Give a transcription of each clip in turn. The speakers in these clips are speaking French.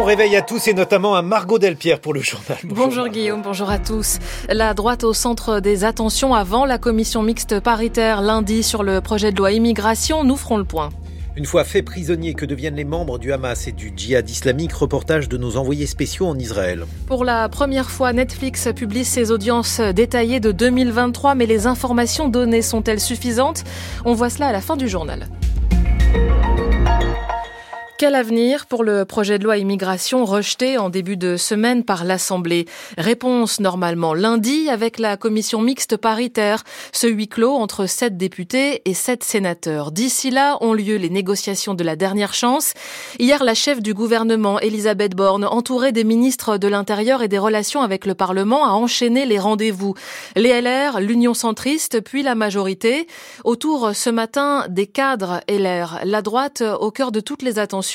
Bon réveil à tous et notamment à Margot Delpierre pour le journal. Bonjour, bonjour Guillaume, bonjour à tous. La droite au centre des attentions avant la commission mixte paritaire lundi sur le projet de loi immigration. Nous ferons le point. Une fois faits prisonniers, que deviennent les membres du Hamas et du djihad islamique? Reportage de nos envoyés spéciaux en Israël. Pour la première fois, Netflix publie ses audiences détaillées de 2023, mais les informations données sont-elles suffisantes? On voit cela à la fin du journal. Quel avenir pour le projet de loi immigration rejeté en début de semaine par l'Assemblée? Réponse normalement lundi avec la commission mixte paritaire, ce huis clos entre sept députés et sept sénateurs. D'ici là ont lieu les négociations de la dernière chance. Hier, la chef du gouvernement, Elisabeth Borne, entourée des ministres de l'Intérieur et des Relations avec le Parlement, a enchaîné les rendez-vous. Les LR, l'Union centriste, puis la majorité. Autour ce matin des cadres LR, la droite au cœur de toutes les attentions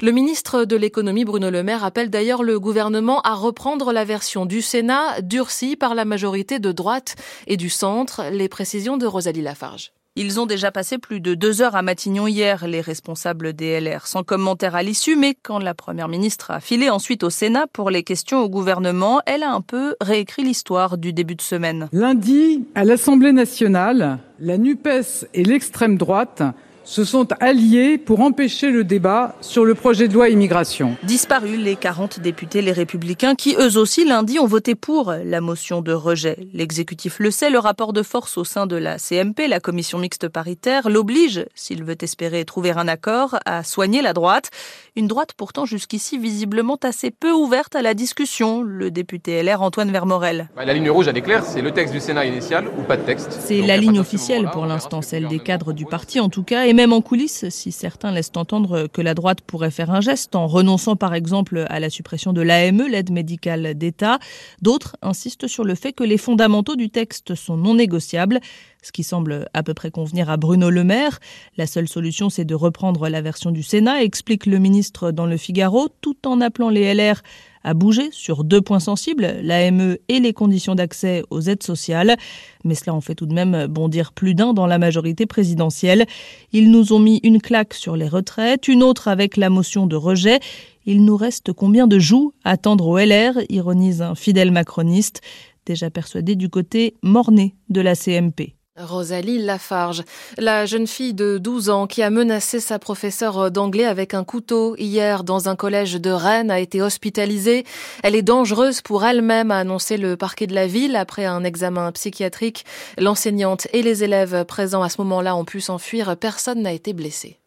le ministre de l'économie Bruno Le Maire appelle d'ailleurs le gouvernement à reprendre la version du Sénat durcie par la majorité de droite et du centre. Les précisions de Rosalie Lafarge. Ils ont déjà passé plus de deux heures à Matignon hier, les responsables des LR, sans commentaire à l'issue, mais quand la première ministre a filé ensuite au Sénat pour les questions au gouvernement, elle a un peu réécrit l'histoire du début de semaine. Lundi, à l'Assemblée nationale, la NUPES et l'extrême droite se sont alliés pour empêcher le débat sur le projet de loi immigration. Disparus les 40 députés les républicains qui eux aussi lundi ont voté pour la motion de rejet. L'exécutif le sait, le rapport de force au sein de la CMP, la commission mixte paritaire, l'oblige, s'il veut espérer trouver un accord, à soigner la droite. Une droite pourtant jusqu'ici visiblement assez peu ouverte à la discussion. Le député LR Antoine Vermorel. Bah, la ligne rouge, elle est claire, c'est le texte du Sénat initial ou pas de texte. C'est la ligne officielle pour l'instant, celle des cadres du parti en tout cas même en coulisses, si certains laissent entendre que la droite pourrait faire un geste en renonçant par exemple à la suppression de l'AME, l'aide médicale d'État, d'autres insistent sur le fait que les fondamentaux du texte sont non négociables, ce qui semble à peu près convenir à Bruno Le Maire. La seule solution, c'est de reprendre la version du Sénat, explique le ministre dans le Figaro, tout en appelant les LR a bougé sur deux points sensibles, l'AME et les conditions d'accès aux aides sociales. Mais cela en fait tout de même bondir plus d'un dans la majorité présidentielle. Ils nous ont mis une claque sur les retraites, une autre avec la motion de rejet. Il nous reste combien de joues à tendre au LR ironise un fidèle macroniste, déjà persuadé du côté morné de la CMP. Rosalie Lafarge, la jeune fille de 12 ans qui a menacé sa professeure d'anglais avec un couteau hier dans un collège de Rennes a été hospitalisée. Elle est dangereuse pour elle-même, a annoncé le parquet de la ville après un examen psychiatrique. L'enseignante et les élèves présents à ce moment-là ont pu s'enfuir. Personne n'a été blessé.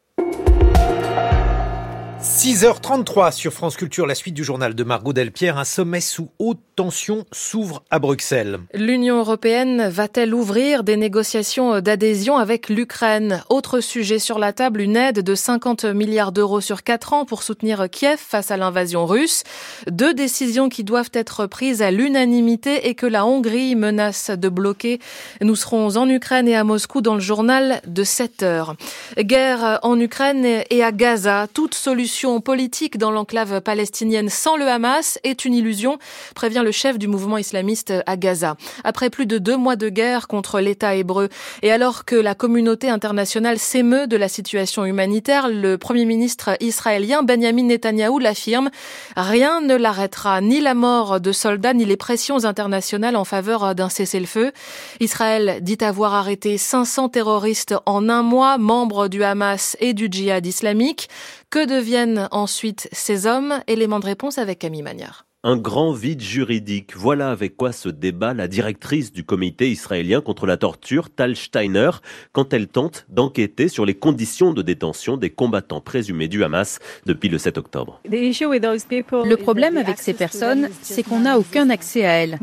6h33 sur France Culture, la suite du journal de Margot Delpierre. Un sommet sous haute tension s'ouvre à Bruxelles. L'Union européenne va-t-elle ouvrir des négociations d'adhésion avec l'Ukraine? Autre sujet sur la table, une aide de 50 milliards d'euros sur 4 ans pour soutenir Kiev face à l'invasion russe. Deux décisions qui doivent être prises à l'unanimité et que la Hongrie menace de bloquer. Nous serons en Ukraine et à Moscou dans le journal de 7 heures. Guerre en Ukraine et à Gaza. Toute solution politique dans l'enclave palestinienne sans le Hamas est une illusion, prévient le chef du mouvement islamiste à Gaza. Après plus de deux mois de guerre contre l'État hébreu et alors que la communauté internationale s'émeut de la situation humanitaire, le premier ministre israélien Benjamin Netanyahou l'affirme, rien ne l'arrêtera, ni la mort de soldats, ni les pressions internationales en faveur d'un cessez-le-feu. Israël dit avoir arrêté 500 terroristes en un mois, membres du Hamas et du djihad islamique. Que deviennent ensuite ces hommes? Élément de réponse avec Camille Magnard. Un grand vide juridique. Voilà avec quoi se débat la directrice du comité israélien contre la torture, Tal Steiner, quand elle tente d'enquêter sur les conditions de détention des combattants présumés du Hamas depuis le 7 octobre. Le problème avec ces personnes, c'est qu'on n'a aucun accès à elles.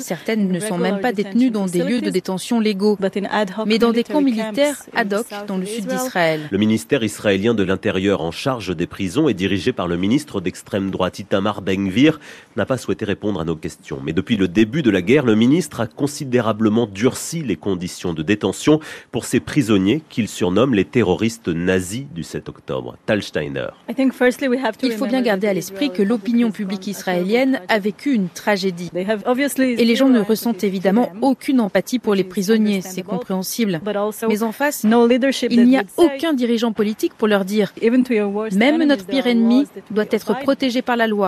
Certaines ne sont même pas détenues dans des lieux de détention légaux, mais dans des camps militaires ad hoc dans le sud d'Israël. Le ministère israélien de l'Intérieur en charge des prisons est dirigé par le ministre d'extrême droite Itamar Itamar Ben-Gvir n'a pas souhaité répondre à nos questions. Mais depuis le début de la guerre, le ministre a considérablement durci les conditions de détention pour ces prisonniers qu'il surnomme les terroristes nazis du 7 octobre. Tal Steiner. Il faut bien garder à l'esprit que l'opinion publique israélienne a vécu une tragédie. Et les gens ne ressentent évidemment aucune empathie pour les prisonniers, c'est compréhensible. Mais en face, il n'y a aucun dirigeant politique pour leur dire même notre pire ennemi doit être protégé par la loi.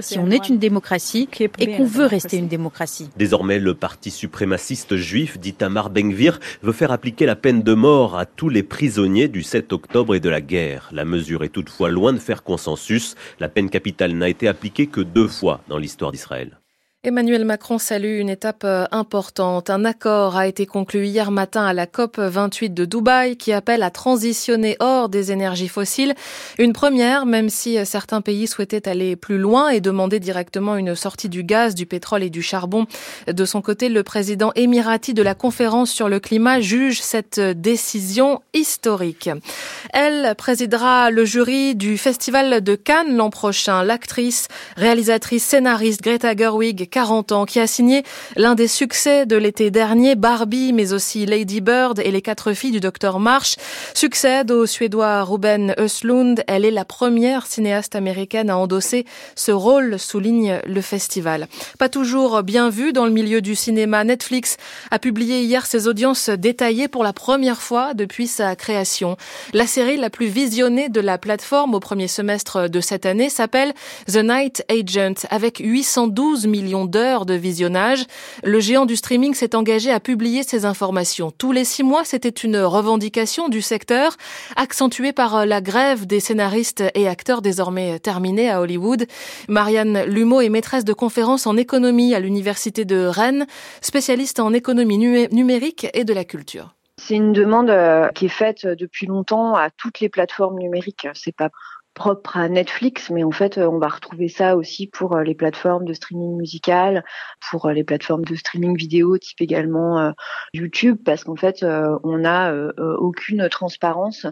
Si on est une démocratie et qu'on veut rester une démocratie. Désormais, le parti suprémaciste juif d'Itamar Ben-Gvir veut faire appliquer la peine de mort à tous les prisonniers du 7 octobre et de la guerre. La mesure est toutefois loin de faire consensus. La peine capitale n'a été appliquée que deux fois dans l'histoire d'Israël. Emmanuel Macron salue une étape euh, importante. Un accord a été conclu hier matin à la COP 28 de Dubaï qui appelle à transitionner hors des énergies fossiles. Une première, même si euh, certains pays souhaitaient aller plus loin et demander directement une sortie du gaz, du pétrole et du charbon. De son côté, le président émirati de la conférence sur le climat juge cette décision historique. Elle présidera le jury du festival de Cannes l'an prochain. L'actrice, réalisatrice, scénariste Greta Gerwig 40 ans, qui a signé l'un des succès de l'été dernier, Barbie, mais aussi Lady Bird et les quatre filles du docteur Marsh, succède au Suédois Ruben Östlund. Elle est la première cinéaste américaine à endosser ce rôle, souligne le festival. Pas toujours bien vu dans le milieu du cinéma, Netflix a publié hier ses audiences détaillées pour la première fois depuis sa création. La série la plus visionnée de la plateforme au premier semestre de cette année s'appelle The Night Agent, avec 812 millions d'heures de visionnage. Le géant du streaming s'est engagé à publier ces informations. Tous les six mois, c'était une revendication du secteur, accentuée par la grève des scénaristes et acteurs désormais terminée à Hollywood. Marianne Lumeau est maîtresse de conférences en économie à l'université de Rennes, spécialiste en économie numérique et de la culture. C'est une demande euh, qui est faite depuis longtemps à toutes les plateformes numériques. Propre à Netflix, mais en fait, euh, on va retrouver ça aussi pour euh, les plateformes de streaming musical, pour euh, les plateformes de streaming vidéo, type également YouTube, parce qu'en fait, on n'a aucune transparence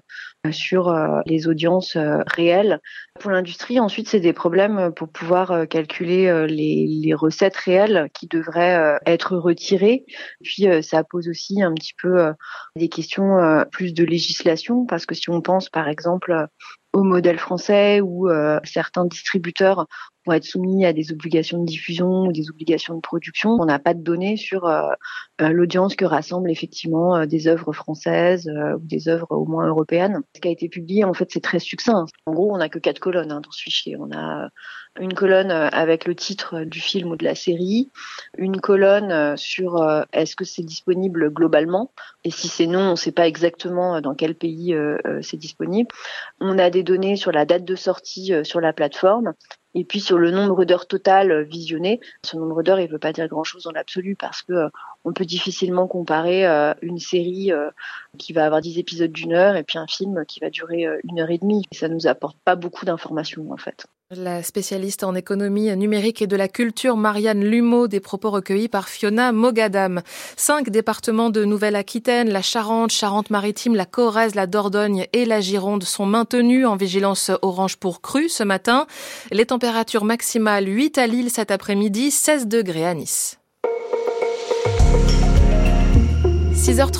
sur les audiences réelles. Pour l'industrie, ensuite, c'est des problèmes pour pouvoir calculer les, les recettes réelles qui devraient être retirées. Puis, ça pose aussi un petit peu des questions plus de législation, parce que si on pense, par exemple, au modèle français où euh, certains distributeurs vont être soumis à des obligations de diffusion ou des obligations de production. On n'a pas de données sur euh, euh, l'audience que rassemblent effectivement des œuvres françaises ou des œuvres au moins européennes. Ce qui a été publié, en fait, c'est très succinct. En gros, on n'a que quatre colonnes hein, dans ce fichier. On a une colonne avec le titre du film ou de la série, une colonne sur est-ce que c'est disponible globalement, et si c'est non, on ne sait pas exactement dans quel pays c'est disponible. On a des données sur la date de sortie euh, sur la plateforme et puis sur le nombre d'heures totales euh, visionnées. Ce nombre d'heures, il ne veut pas dire grand-chose dans l'absolu parce que euh, on peut difficilement comparer une série qui va avoir 10 épisodes d'une heure et puis un film qui va durer une heure et demie. Ça nous apporte pas beaucoup d'informations en fait. La spécialiste en économie numérique et de la culture Marianne Lumeau, des propos recueillis par Fiona Mogadam. Cinq départements de Nouvelle-Aquitaine, la Charente, Charente-Maritime, la Corrèze, la Dordogne et la Gironde sont maintenus en vigilance orange pour crue ce matin. Les températures maximales 8 à Lille cet après-midi, 16 degrés à Nice. 6h30.